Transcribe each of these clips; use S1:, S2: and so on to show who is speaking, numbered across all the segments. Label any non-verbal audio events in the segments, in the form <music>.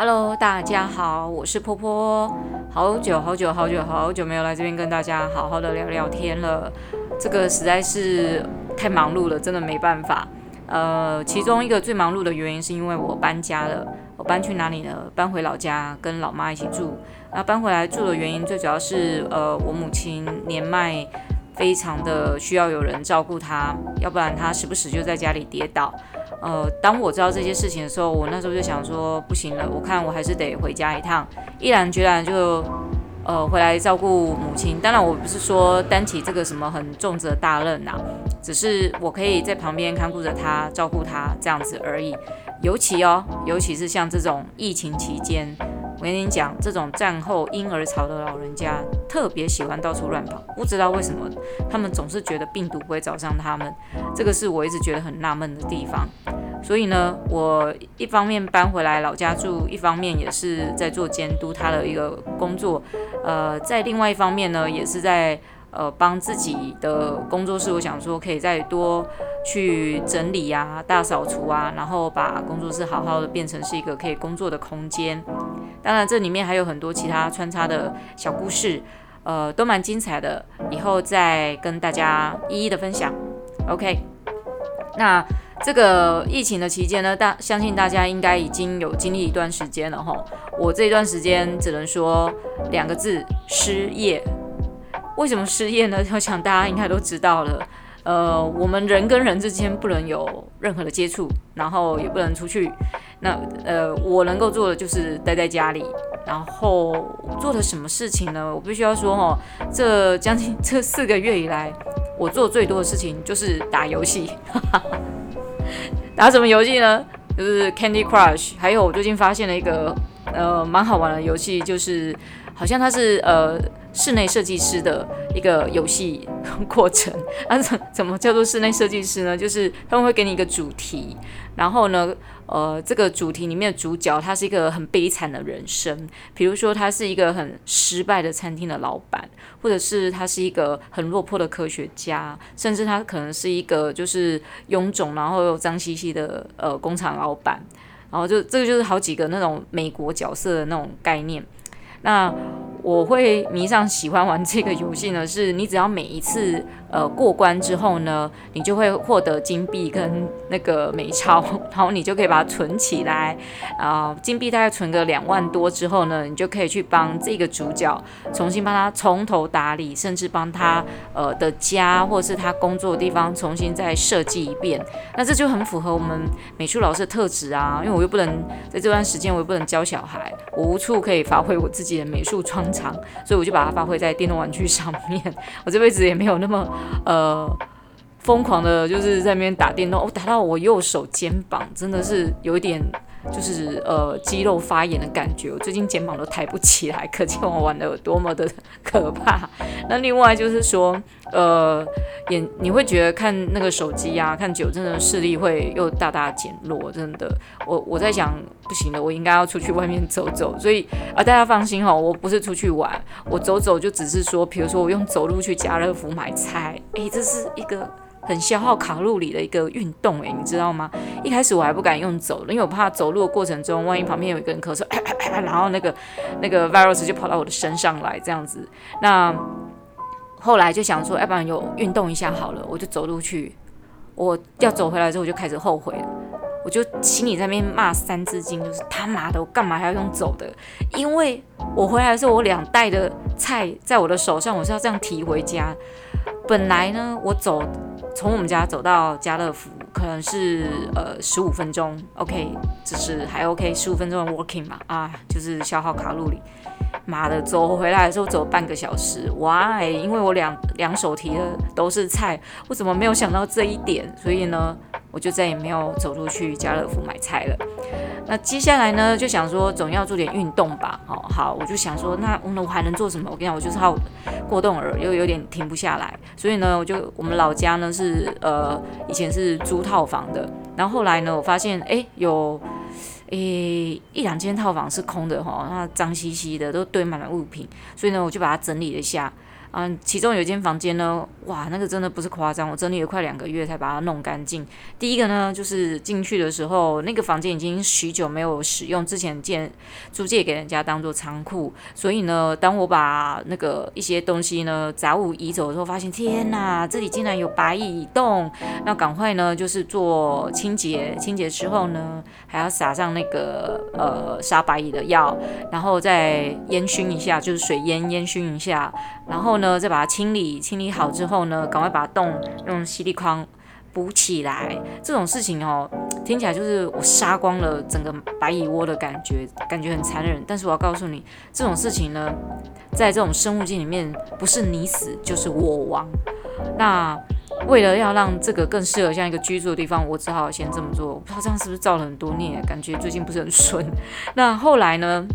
S1: Hello，大家好，我是波波。好久好久好久好久没有来这边跟大家好好的聊聊天了，这个实在是太忙碌了，真的没办法。呃，其中一个最忙碌的原因是因为我搬家了。我搬去哪里呢？搬回老家跟老妈一起住。那搬回来住的原因最主要是，呃，我母亲年迈，非常的需要有人照顾她，要不然她时不时就在家里跌倒。呃，当我知道这些事情的时候，我那时候就想说，不行了，我看我还是得回家一趟，毅然决然就呃回来照顾母亲。当然，我不是说担起这个什么很重责大任呐，只是我可以在旁边看顾着她，照顾她这样子而已。尤其哦，尤其是像这种疫情期间。我跟你讲，这种战后婴儿潮的老人家特别喜欢到处乱跑，不知道为什么，他们总是觉得病毒不会找上他们，这个是我一直觉得很纳闷的地方。所以呢，我一方面搬回来老家住，一方面也是在做监督他的一个工作，呃，在另外一方面呢，也是在呃帮自己的工作室，我想说可以再多。去整理啊，大扫除啊，然后把工作室好好的变成是一个可以工作的空间。当然，这里面还有很多其他穿插的小故事，呃，都蛮精彩的。以后再跟大家一一的分享。OK，那这个疫情的期间呢，大相信大家应该已经有经历一段时间了哈。我这一段时间只能说两个字：失业。为什么失业呢？<laughs> 我想大家应该都知道了。呃，我们人跟人之间不能有任何的接触，然后也不能出去。那呃，我能够做的就是待在家里。然后做的什么事情呢？我必须要说哦，这将近这四个月以来，我做最多的事情就是打游戏。<laughs> 打什么游戏呢？就是 Candy Crush。还有我最近发现了一个呃蛮好玩的游戏，就是好像它是呃。室内设计师的一个游戏过程啊，<laughs> 怎怎么叫做室内设计师呢？就是他们会给你一个主题，然后呢，呃，这个主题里面的主角他是一个很悲惨的人生，比如说他是一个很失败的餐厅的老板，或者是他是一个很落魄的科学家，甚至他可能是一个就是臃肿然后又脏兮兮的呃工厂老板，然后就这个就是好几个那种美国角色的那种概念，那。我会迷上喜欢玩这个游戏呢，是你只要每一次呃过关之后呢，你就会获得金币跟那个美钞，然后你就可以把它存起来啊、呃。金币大概存个两万多之后呢，你就可以去帮这个主角重新帮他从头打理，甚至帮他呃的家或是他工作的地方重新再设计一遍。那这就很符合我们美术老师的特质啊，因为我又不能在这段时间，我又不能教小孩，我无处可以发挥我自己的美术创长。所以我就把它发挥在电动玩具上面。<laughs> 我这辈子也没有那么呃疯狂的，就是在那边打电动。我打到我右手肩膀，真的是有一点就是呃肌肉发炎的感觉。我最近肩膀都抬不起来，可见我玩的有多么的可怕。那另外就是说，呃，眼你会觉得看那个手机啊，看久真的视力会又大大减弱。真的，我 <laughs> 我在想。不行了，我应该要出去外面走走。所以啊，大家放心哈，我不是出去玩，我走走就只是说，比如说我用走路去家乐福买菜，诶，这是一个很消耗卡路里的一个运动，诶，你知道吗？一开始我还不敢用走，因为我怕走路的过程中，万一旁边有一个人咳嗽，<coughs> 然后那个那个 virus 就跑到我的身上来这样子。那后来就想说，要不然有运动一下好了，我就走路去。我要走回来之后，我就开始后悔了。我就心里在那边骂三字经，就是他妈的，我干嘛还要用走的？因为我回来的时候，我两袋的菜在我的手上，我是要这样提回家。本来呢，我走从我们家走到家乐福，可能是呃十五分钟，OK，就是还 OK，十五分钟的 walking 嘛，啊，就是消耗卡路里。妈的，走回来的时候走半个小时，Why？因为我两两手提的都是菜，我怎么没有想到这一点？所以呢，我就再也没有走路去家乐福买菜了。那接下来呢，就想说总要做点运动吧。哦，好，我就想说，那我还能做什么？我跟你讲，我就是好过动儿，又有点停不下来。所以呢，我就我们老家呢是呃以前是租套房的，然后后来呢，我发现哎有。诶，一两间套房是空的哈，那脏兮兮的，都堆满了物品，所以呢，我就把它整理了一下。嗯，其中有一间房间呢，哇，那个真的不是夸张，我整理了快两个月才把它弄干净。第一个呢，就是进去的时候，那个房间已经许久没有使用，之前借租借给人家当做仓库，所以呢，当我把那个一些东西呢杂物移走的时候，发现天哪，这里竟然有白蚁洞，那赶快呢就是做清洁，清洁之后呢，还要撒上那个呃杀白蚁的药，然后再烟熏一下，就是水烟烟熏一下，然后。呢，再把它清理清理好之后呢，赶快把洞用矽利框补起来。这种事情哦，听起来就是我杀光了整个白蚁窝的感觉，感觉很残忍。但是我要告诉你，这种事情呢，在这种生物界里面，不是你死就是我亡。那为了要让这个更适合像一个居住的地方，我只好先这么做。我不知道这样是不是造了很多孽，感觉最近不是很顺。那后来呢？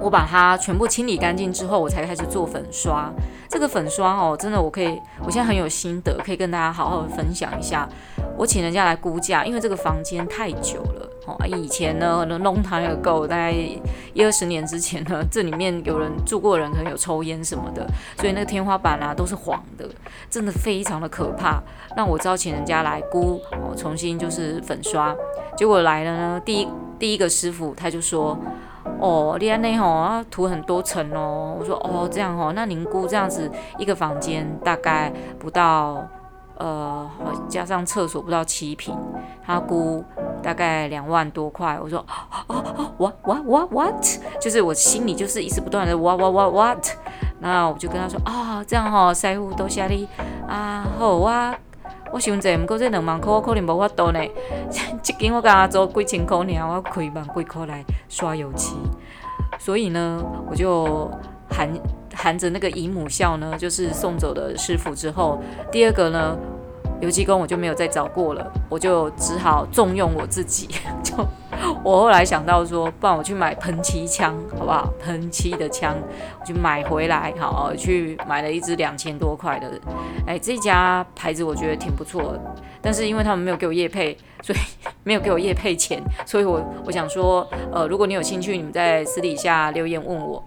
S1: 我把它全部清理干净之后，我才开始做粉刷。这个粉刷哦，真的我可以，我现在很有心得，可以跟大家好好分享一下。我请人家来估价，因为这个房间太久了哦。以前呢，long time ago，大概一二十年之前呢，这里面有人住过人，可能有抽烟什么的，所以那个天花板啊都是黄的，真的非常的可怕。那我只好请人家来估哦，重新就是粉刷。结果来了呢，第一第一个师傅他就说。哦，你安内吼啊，涂很多层哦。我说哦，这样哦，那您估这样子一个房间大概不到呃，加上厕所不到七坪，他估大概两万多块。我说哦哦哦，what what what what？就是我心里就是一直不断的 what what what what。那我就跟他说啊、哦，这样吼、哦，师傅多谢你啊，好我。我想者，毋过这两万块我可能无法度呢。<laughs> 这间我刚做几千块尔，我开万几块来刷油漆。所以呢，我就含含着那个姨母笑呢，就是送走的师傅之后，第二个呢，油漆工我就没有再找过了，我就只好重用我自己，<laughs> 就。我后来想到说，不然我去买喷漆枪，好不好？喷漆的枪，我就买回来，好，去买了一支两千多块的。哎，这家牌子我觉得挺不错的，但是因为他们没有给我业配，所以没有给我业配钱，所以我我想说，呃，如果你有兴趣，你们在私底下留言问我。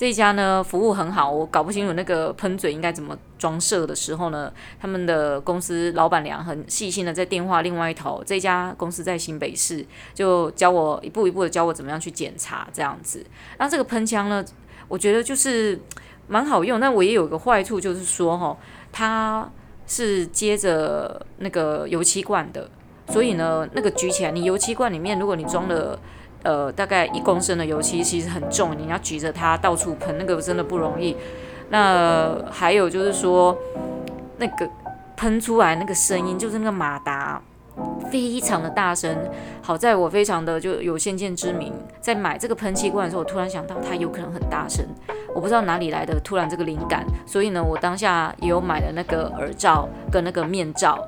S1: 这一家呢，服务很好，我搞不清楚那个喷嘴应该怎么装设的时候呢，他们的公司老板娘很细心的在电话另外一头，这家公司在新北市，就教我一步一步的教我怎么样去检查这样子。那这个喷枪呢，我觉得就是蛮好用，但我也有个坏处，就是说哈，它是接着那个油漆罐的，所以呢，那个举起来，你油漆罐里面如果你装了。呃，大概一公升的油漆其实很重，你要举着它到处喷，那个真的不容易。那还有就是说，那个喷出来那个声音，就是那个马达非常的大声。好在我非常的就有先见之明，在买这个喷气罐的时候，我突然想到它有可能很大声，我不知道哪里来的突然这个灵感，所以呢，我当下也有买了那个耳罩跟那个面罩。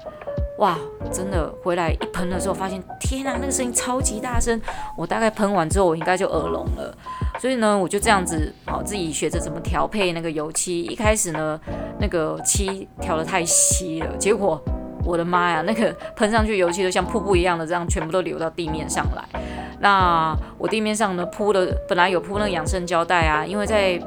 S1: 哇，真的回来一喷的时候，发现天啊，那个声音超级大声。我大概喷完之后，我应该就耳聋了。所以呢，我就这样子，好自己学着怎么调配那个油漆。一开始呢，那个漆调得太稀了，结果我的妈呀，那个喷上去油漆都像瀑布一样的，这样全部都流到地面上来。那我地面上呢铺的本来有铺那个养生胶带啊，因为在。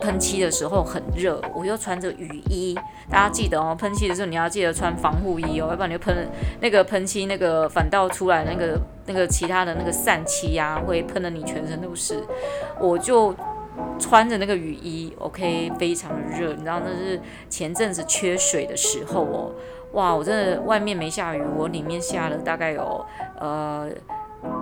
S1: 喷漆的时候很热，我又穿着雨衣。大家记得哦，喷漆的时候你要记得穿防护衣哦，要不然你就喷那个喷漆，那个反倒出来那个那个其他的那个散漆啊，会喷得你全身都是。我就穿着那个雨衣，OK，非常的热。你知道那是前阵子缺水的时候哦，哇，我真的外面没下雨，我里面下了大概有呃。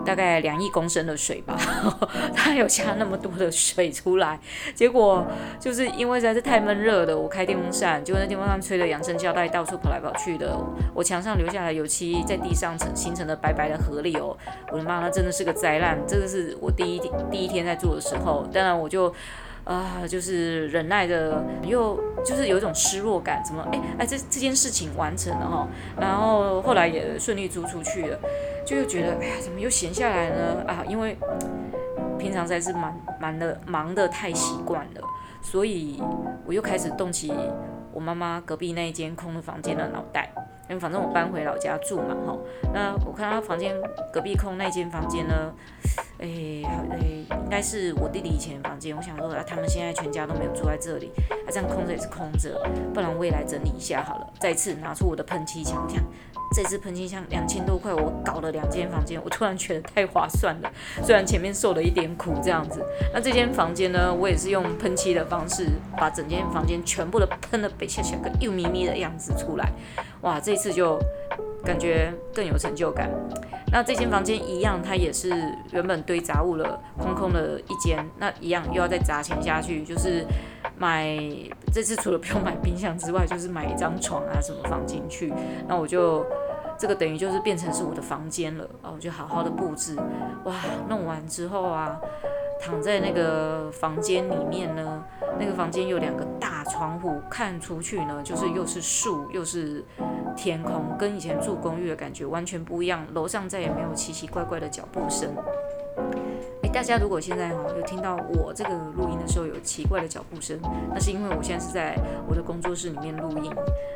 S1: 大概两亿公升的水吧，<laughs> 它有加那么多的水出来，结果就是因为实在是太闷热了，我开电风扇，结果那电风扇吹的扬声胶带到处跑来跑去的，我墙上留下来油漆在地上成形成了白白的河流，我的妈，那真的是个灾难，这个是我第一第一天在做的时候，当然我就。<laughs> 啊、就是忍耐的，又就是有一种失落感，怎么哎哎这这件事情完成了哈，然后后来也顺利租出去了，就又觉得哎呀怎么又闲下来呢啊？因为平常实在是蛮蛮的忙的太习惯了，所以我又开始动起我妈妈隔壁那一间空的房间的脑袋，反正我搬回老家住嘛哈，那我看他房间隔壁空那间房间呢。哎，哎，应该是我弟弟以前的房间。我想说，啊，他们现在全家都没有住在这里，啊，这样空着也是空着，不然我也来整理一下好了。再次拿出我的喷漆枪，看这次喷漆枪两千多块，我搞了两间房间，我突然觉得太划算了。虽然前面受了一点苦，这样子。那这间房间呢，我也是用喷漆的方式，把整间房间全部的喷的白下下个又咪咪的样子出来。哇，这次就感觉更有成就感。那这间房间一样，它也是原本堆杂物了，空空的一间，那一样又要再砸钱下去，就是买这次除了不用买冰箱之外，就是买一张床啊什么放进去。那我就这个等于就是变成是我的房间了啊，我就好好的布置。哇，弄完之后啊。躺在那个房间里面呢，那个房间有两个大窗户，看出去呢就是又是树又是天空，跟以前住公寓的感觉完全不一样。楼上再也没有奇奇怪怪的脚步声。诶，大家如果现在哈有听到我这个录音的时候有奇怪的脚步声，那是因为我现在是在我的工作室里面录音，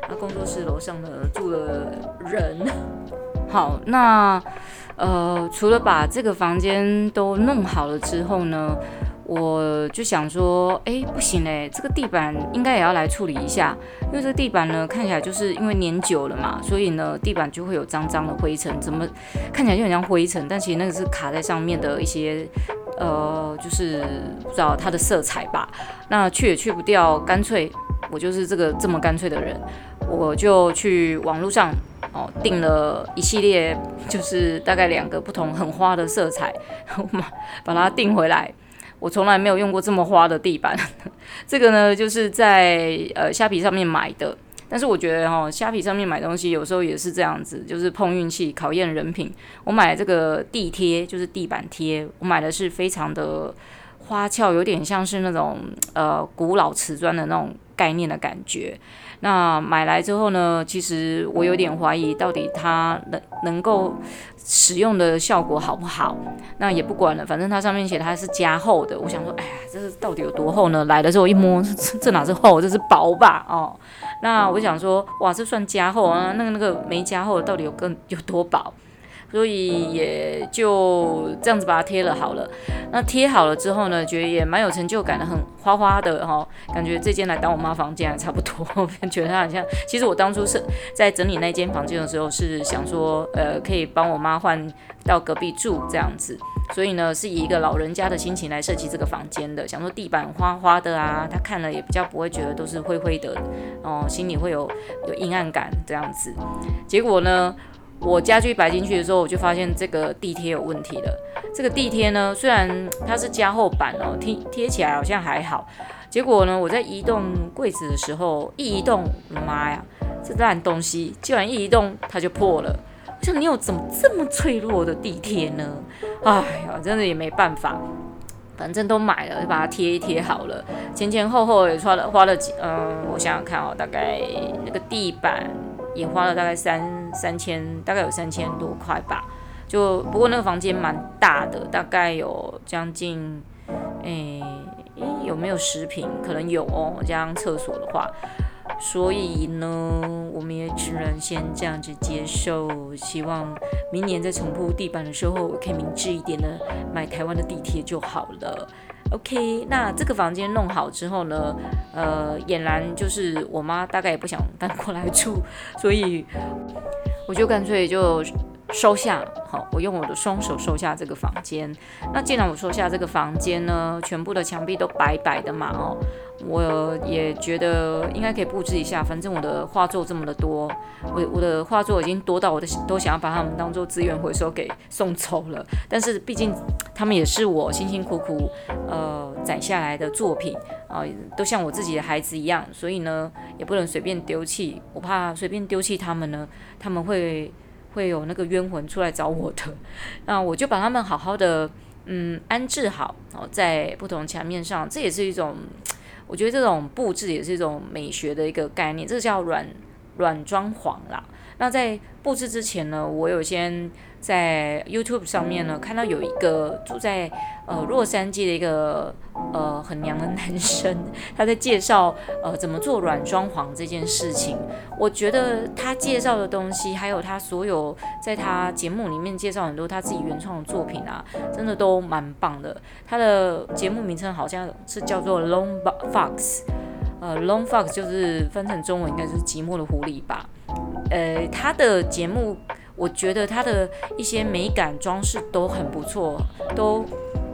S1: 那工作室楼上呢住了人。<laughs> 好，那呃，除了把这个房间都弄好了之后呢，我就想说，哎，不行嘞，这个地板应该也要来处理一下，因为这个地板呢，看起来就是因为粘久了嘛，所以呢，地板就会有脏脏的灰尘，怎么看起来就很像灰尘，但其实那个是卡在上面的一些，呃，就是不知道它的色彩吧，那去也去不掉，干脆我就是这个这么干脆的人，我就去网络上。哦，订了一系列，就是大概两个不同很花的色彩，然后买把它订回来。我从来没有用过这么花的地板，<laughs> 这个呢就是在呃虾皮上面买的。但是我觉得哈、哦，虾皮上面买东西有时候也是这样子，就是碰运气，考验人品。我买这个地贴，就是地板贴，我买的是非常的花俏，有点像是那种呃古老瓷砖的那种概念的感觉。那买来之后呢，其实我有点怀疑，到底它能能够使用的效果好不好？那也不管了，反正它上面写它是加厚的。我想说，哎呀，这是到底有多厚呢？来的时候一摸，这这哪是厚，这是薄吧？哦，那我想说，哇，这算加厚啊？那个那个没加厚到底有更有多薄？所以也就这样子把它贴了好了。那贴好了之后呢，觉得也蛮有成就感的，很花花的哈、感觉这间来当我妈房间还差不多，觉得它好像。其实我当初是在整理那间房间的时候，是想说，呃，可以帮我妈换到隔壁住这样子。所以呢，是以一个老人家的心情来设计这个房间的，想说地板花花的啊，她看了也比较不会觉得都是灰灰的，哦，心里会有有阴暗感这样子。结果呢？我家具摆进去的时候，我就发现这个地贴有问题了。这个地贴呢，虽然它是加厚板哦，贴贴起来好像还好。结果呢，我在移动柜子的时候，一移动，妈呀，这烂东西竟然一移动它就破了。我想你有怎么这么脆弱的地贴呢？哎呀，真的也没办法，反正都买了，就把它贴一贴好了。前前后后也花了花了几，嗯，我想想看哦，大概那个地板。也花了大概三三千，大概有三千多块吧。就不过那个房间蛮大的，大概有将近，诶、欸，有没有十平？可能有哦，加上厕所的话。所以呢，我们也只能先这样子接受。希望明年在重铺地板的时候，可以明智一点的买台湾的地贴就好了。OK，那这个房间弄好之后呢，呃，俨然就是我妈大概也不想搬过来住，所以我就干脆就收下。好，我用我的双手收下这个房间。那既然我收下这个房间呢，全部的墙壁都白白的嘛，哦。我也觉得应该可以布置一下，反正我的画作这么的多，我我的画作已经多到我的都想要把它们当做资源回收给送走了。但是毕竟他们也是我辛辛苦苦呃攒下来的作品啊、都像我自己的孩子一样，所以呢也不能随便丢弃。我怕随便丢弃他们呢，他们会会有那个冤魂出来找我的。<laughs> 那我就把他们好好的嗯安置好哦，在不同墙面上，这也是一种。我觉得这种布置也是一种美学的一个概念，这叫软软装潢啦。那在布置之前呢，我有先在 YouTube 上面呢看到有一个住在呃洛杉矶的一个呃很娘的男生，<laughs> 他在介绍呃怎么做软装潢这件事情。我觉得他介绍的东西，还有他所有在他节目里面介绍很多他自己原创的作品啊，真的都蛮棒的。他的节目名称好像是叫做 Lone Fox，呃，Lone Fox 就是翻成中文应该就是寂寞的狐狸吧。呃，他的节目，我觉得它的一些美感装饰都很不错，都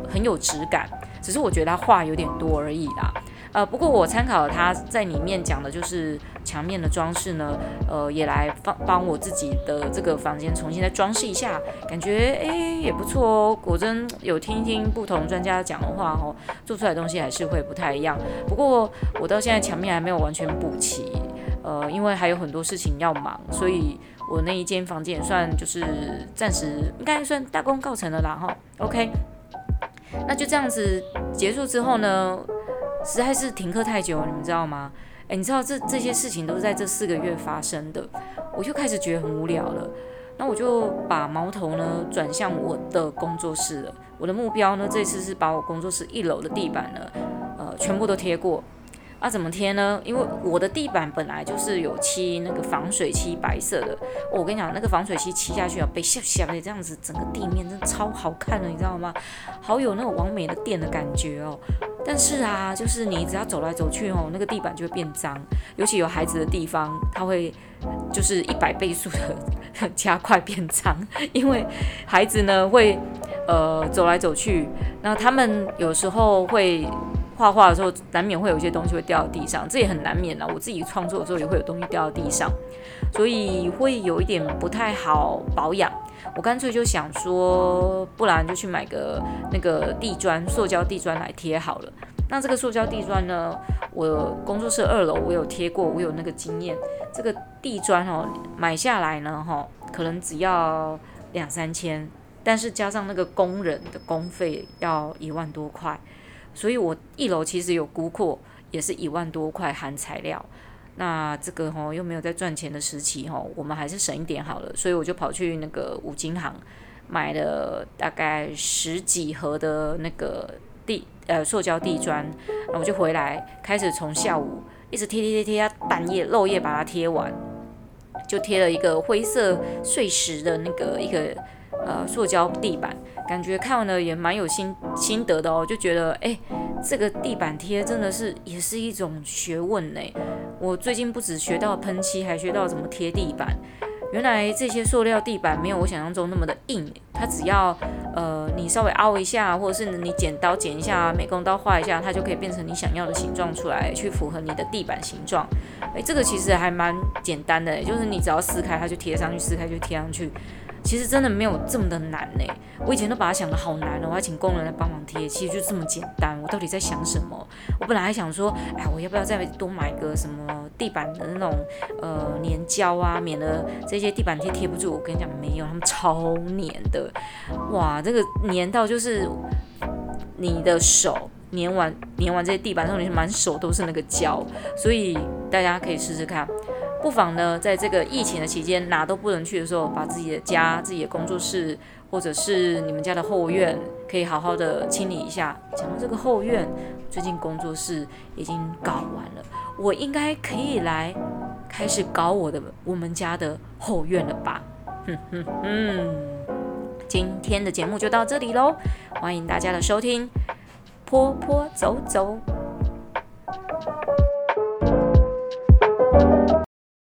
S1: 很有质感。只是我觉得他话有点多而已啦。呃，不过我参考了他在里面讲的，就是墙面的装饰呢，呃，也来帮帮我自己的这个房间重新再装饰一下，感觉诶也不错哦。果真有听一听不同专家讲的话哦，做出来东西还是会不太一样。不过我到现在墙面还没有完全补齐。呃，因为还有很多事情要忙，所以我那一间房间也算就是暂时应该算大功告成了啦哈。OK，那就这样子结束之后呢，实在是停课太久，你们知道吗？哎，你知道这这些事情都是在这四个月发生的，我就开始觉得很无聊了。那我就把矛头呢转向我的工作室了。我的目标呢，这次是把我工作室一楼的地板呢，呃，全部都贴过。那、怎么贴呢？因为我的地板本来就是有漆那个防水漆，白色的。我跟你讲，那个防水漆漆下去啊，被吓吓的这样子，整个地面真的超好看的，你知道吗？好有那种完美的店的感觉哦。但是啊，就是你只要走来走去哦，那个地板就会变脏，尤其有孩子的地方，它会就是一百倍速的 <laughs> 加快变脏，因为孩子呢会呃走来走去，那他们有时候会。画画的时候，难免会有一些东西会掉到地上，这也很难免啊。我自己创作的时候也会有东西掉到地上，所以会有一点不太好保养。我干脆就想说，不然就去买个那个地砖，塑胶地砖来贴好了。那这个塑胶地砖呢，我工作室二楼我有贴过，我有那个经验。这个地砖哦，买下来呢，哈，可能只要两三千，但是加上那个工人的工费要一万多块。所以我一楼其实有估过，也是一万多块含材料。那这个吼又没有在赚钱的时期吼，我们还是省一点好了。所以我就跑去那个五金行买了大概十几盒的那个地呃塑胶地砖，然后我就回来开始从下午一直贴贴贴贴到半夜漏夜把它贴完，就贴了一个灰色碎石的那个一个呃塑胶地板。感觉看完了也蛮有心心得的哦，就觉得哎，这个地板贴真的是也是一种学问呢。我最近不止学到喷漆，还学到怎么贴地板。原来这些塑料地板没有我想象中那么的硬，它只要呃你稍微凹一下，或者是你剪刀剪一下，美工刀画一下，它就可以变成你想要的形状出来，去符合你的地板形状。哎，这个其实还蛮简单的，就是你只要撕开它就贴上去，撕开就贴上去。其实真的没有这么的难呢，我以前都把它想得好难了，我还请工人来帮忙贴，其实就这么简单。我到底在想什么？我本来还想说，哎，我要不要再多买个什么地板的那种呃粘胶啊，免得这些地板贴贴不住。我跟你讲，没有，他们超粘的，哇，这个粘到就是你的手粘完粘完这些地板上，你满手都是那个胶，所以大家可以试试看。不妨呢，在这个疫情的期间，哪都不能去的时候，把自己的家、自己的工作室，或者是你们家的后院，可以好好的清理一下。讲到这个后院，最近工作室已经搞完了，我应该可以来开始搞我的我们家的后院了吧？哼哼哼，今天的节目就到这里喽，欢迎大家的收听，坡坡走走。